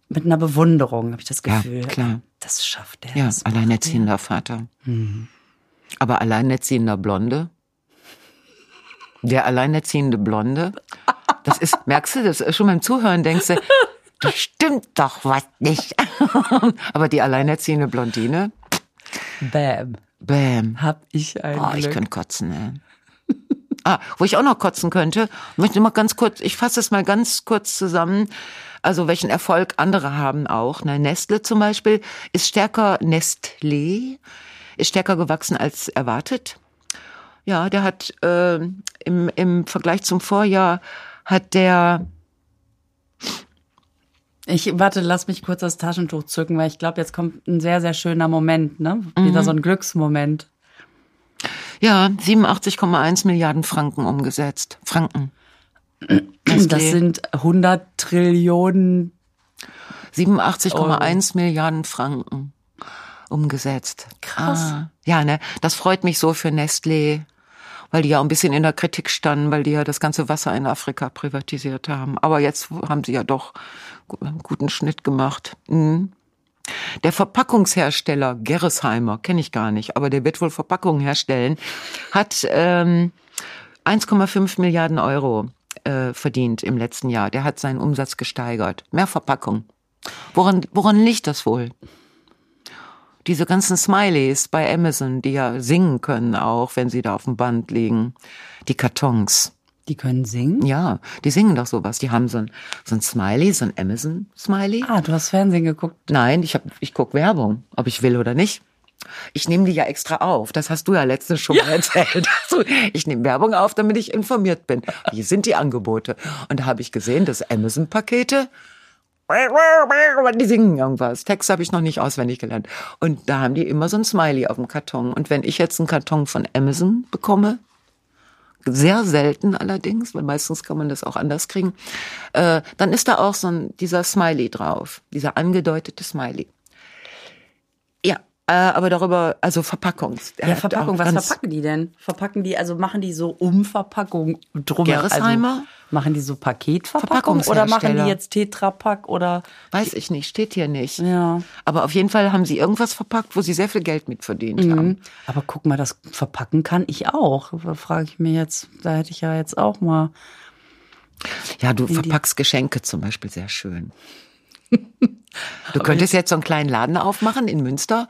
mit einer Bewunderung, habe ich das Gefühl. Ja, klar. Das schafft er. Ja, alleinerziehender Vater. Mhm. Aber alleinerziehender Blonde? Der alleinerziehende Blonde? Das ist, merkst du, das schon beim Zuhören denkst du, das stimmt doch was nicht. Aber die alleinerziehende Blondine? Bam. Bam. Hab ich ein Oh, Glück. ich könnte kotzen, ey. Ah, wo ich auch noch kotzen könnte, möchte mal ganz kurz, ich fasse es mal ganz kurz zusammen. Also welchen Erfolg andere haben auch. Ne? Nestle zum Beispiel ist stärker Nestlé ist stärker gewachsen als erwartet. Ja, der hat äh, im, im Vergleich zum Vorjahr hat der ich warte, lass mich kurz das Taschentuch zücken, weil ich glaube, jetzt kommt ein sehr, sehr schöner Moment, ne? Wieder mhm. so ein Glücksmoment. Ja, 87,1 Milliarden Franken umgesetzt. Franken. Das sind 100 Trillionen. 87,1 Milliarden Franken umgesetzt. Krass. Ah, ja, ne, das freut mich so für Nestlé, weil die ja ein bisschen in der Kritik standen, weil die ja das ganze Wasser in Afrika privatisiert haben. Aber jetzt haben sie ja doch einen guten Schnitt gemacht. Mhm. Der Verpackungshersteller Gerresheimer, kenne ich gar nicht, aber der wird wohl Verpackungen herstellen, hat ähm, 1,5 Milliarden Euro äh, verdient im letzten Jahr. Der hat seinen Umsatz gesteigert. Mehr Verpackung. Woran, woran liegt das wohl? Diese ganzen Smileys bei Amazon, die ja singen können auch, wenn sie da auf dem Band liegen. Die Kartons. Die können singen? Ja, die singen doch sowas. Die haben so ein, so ein Smiley, so ein Amazon-Smiley. Ah, du hast Fernsehen geguckt? Nein, ich, hab, ich guck Werbung, ob ich will oder nicht. Ich nehme die ja extra auf. Das hast du ja letztens schon ja. mal erzählt. Ich nehme Werbung auf, damit ich informiert bin. Hier sind die Angebote. Und da habe ich gesehen, dass Amazon-Pakete die singen irgendwas. Text habe ich noch nicht auswendig gelernt. Und da haben die immer so ein Smiley auf dem Karton. Und wenn ich jetzt einen Karton von Amazon bekomme, sehr selten allerdings, weil meistens kann man das auch anders kriegen, äh, dann ist da auch so ein, dieser Smiley drauf, dieser angedeutete Smiley. Ja, aber darüber, also Verpackungs. Ja, Verpackung, was verpacken die denn? Verpacken die, also machen die so Umverpackung drum? Gerresheimer? Also machen die so Paketverpackung oder machen die jetzt Tetrapack oder? Weiß ich nicht, steht hier nicht. Ja. Aber auf jeden Fall haben sie irgendwas verpackt, wo sie sehr viel Geld mit verdient haben. Mhm. Aber guck mal, das verpacken kann ich auch. Da frage ich mir jetzt, da hätte ich ja jetzt auch mal. Ja, du verpackst Geschenke zum Beispiel sehr schön. Du könntest jetzt so einen kleinen Laden aufmachen in Münster,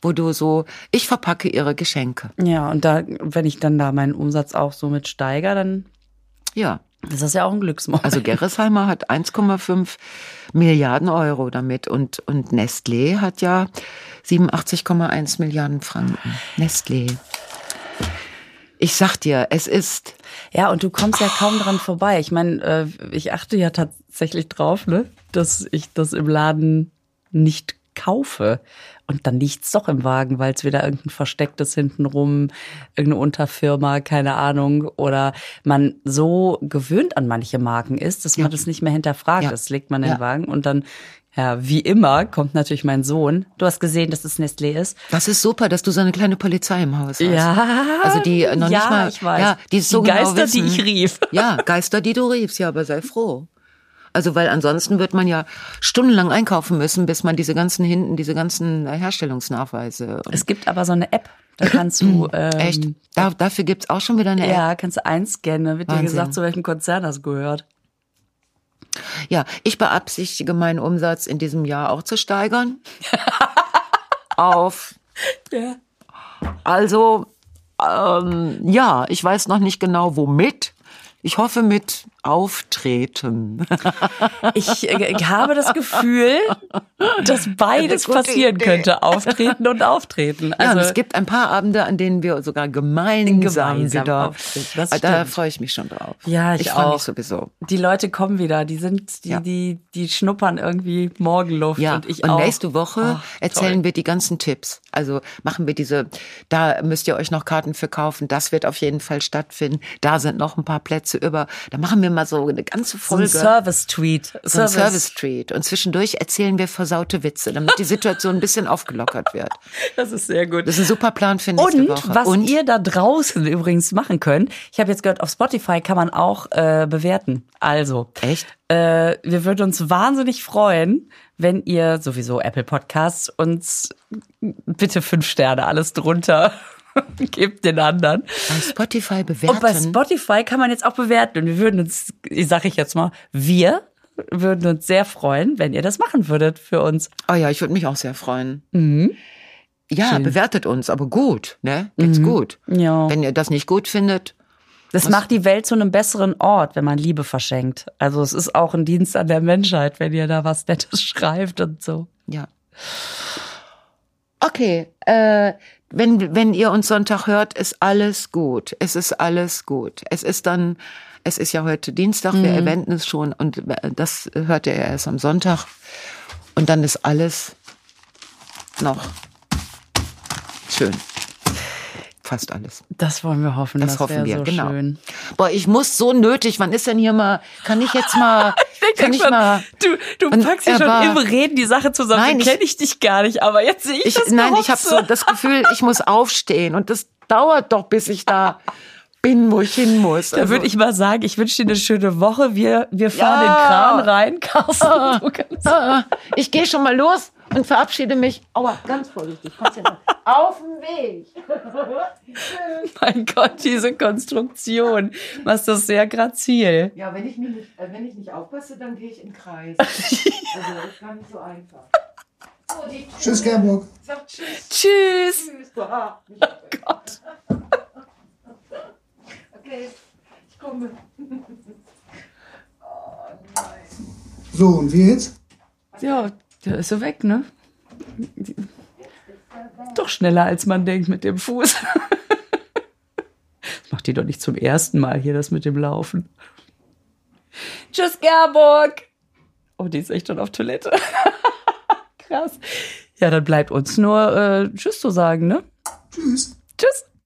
wo du so, ich verpacke ihre Geschenke. Ja, und da, wenn ich dann da meinen Umsatz auch so mit steiger, dann Ja. ist das ja auch ein Glücksmoment. Also Gerresheimer hat 1,5 Milliarden Euro damit und, und Nestlé hat ja 87,1 Milliarden Franken. Nestlé. Ich sag dir, es ist, Ja, und du kommst ja kaum dran vorbei. Ich meine, äh, ich achte ja tatsächlich drauf, ne, dass ich das im Laden nicht kaufe. Und dann liegt's doch im Wagen, weil es wieder irgendein verstecktes hintenrum, irgendeine Unterfirma, keine Ahnung, oder man so gewöhnt an manche Marken ist, dass man das nicht mehr hinterfragt. Ja. Das legt man in den Ja. Wagen und dann, ja, wie immer, kommt natürlich mein Sohn. Du hast gesehen, dass es Nestlé ist. das ist super, dass du so eine kleine Polizei im Haus hast. Ja, Also die noch ja, nicht mal, ich weiß. ja, die, so Die genau Geister, die wissen. ich rief. Ja, Geister, die du riefst, ja, aber sei froh. Also, weil ansonsten wird man ja stundenlang einkaufen müssen, bis man diese ganzen hinten, diese ganzen Herstellungsnachweise. Und Es gibt aber so eine App, da kannst du ähm, echt? Da, dafür gibt's auch schon wieder eine App. Ja, kannst du einscannen, dann wird dir Wahnsinn. gesagt, zu welchem Konzern das gehört. Ja, ich beabsichtige meinen Umsatz in diesem Jahr auch zu steigern. Auf. Ja. Also, ähm, ja, ich weiß noch nicht genau womit. Ich hoffe mit Auftreten. Ich äh, habe das Gefühl, dass beides passieren Idee. könnte. Auftreten und auftreten. ja, Also, und es gibt ein paar Abende, an denen wir sogar gemeinsam, Gemeinsam wieder. das da freue ich mich schon drauf. Ja, ich freue auch. mich sowieso. die Leute kommen wieder, die sind, die, Ja. die, die schnuppern irgendwie Morgenluft Ja, und ich und auch. nächste Woche Oh, erzählen toll. wir die ganzen Tipps. Also machen wir diese, da müsst ihr euch noch Karten für kaufen. Das wird auf jeden Fall stattfinden. Da sind noch ein paar Plätze über. Da machen wir mal so eine ganze so ein Folge. Service-Tweet. so ein Service Street. Und zwischendurch erzählen wir versaute Witze, damit die Situation ein bisschen aufgelockert wird. Das ist sehr gut. Das ist ein super Plan für nächste Und Woche. was und ihr da draußen übrigens machen könnt, ich habe jetzt gehört, auf Spotify kann man auch äh, bewerten. Also, Echt? äh, wir würden uns wahnsinnig freuen, wenn ihr sowieso Apple Podcasts uns bitte fünf Sterne alles drunter gebt den anderen. bei Spotify bewerten. Und bei Spotify kann man jetzt auch bewerten. Und wir würden uns, ich sage ich jetzt mal, wir würden uns sehr freuen, wenn ihr das machen würdet für uns. oh ja, ich würde mich auch sehr freuen. Mhm. Ja, bewertet uns, aber gut, ne? Geht's gut. Ja. Wenn ihr das nicht gut findet, Das macht die Welt zu einem besseren Ort, wenn man Liebe verschenkt. Also es ist auch ein Dienst an der Menschheit, wenn ihr da was Nettes schreibt und so. Ja. Okay, äh, wenn, wenn ihr uns Sonntag hört, ist alles gut. Es ist alles gut. Es ist dann, es ist ja heute Dienstag, wir erwähnten es schon und das hört ihr erst am Sonntag. Und dann ist alles noch schön. Fast alles. Das wollen wir hoffen. Das, Das, hoffen wir, so genau. schön. Boah, ich muss so nötig. Wann ist denn hier mal? Kann ich jetzt mal? ich mal? du du packst ja schon im Reden die Sache zusammen. Nein, ich- kenne ich dich gar nicht, aber jetzt sehe ich, Ich, das nein, ich habe so das Gefühl, ich muss aufstehen und das dauert doch, bis ich da bin, wo ich hin muss. Da würde ich mal sagen, ich wünsche dir eine schöne Woche. Wir, wir fahren Ja. den Kran rein, Carsten. Du kannst Ah, ich gehe schon mal los und verabschiede mich. Aua, ganz vorsichtig. Auf dem Weg. Mein Gott, diese Konstruktion. Machst das sehr grazil. Ja, wenn ich, mich nicht, äh, wenn ich nicht aufpasse, dann gehe ich in Kreis. Also das ist gar nicht so einfach. Die Tschüss, Gerburg. sagt Tschüss. Tschüss. Tschüss. Ah, Gott. Okay, ich komme. So, und wie jetzt? Ja, der ist so weg, ne? Doch schneller, als man denkt mit dem Fuß. Das macht die doch nicht zum ersten Mal hier, das mit dem Laufen. Tschüss, Gerburg. Oh, die ist echt schon auf Toilette. Krass. Ja, dann bleibt uns nur äh, Tschüss zu sagen, ne? Tschüss. Tschüss.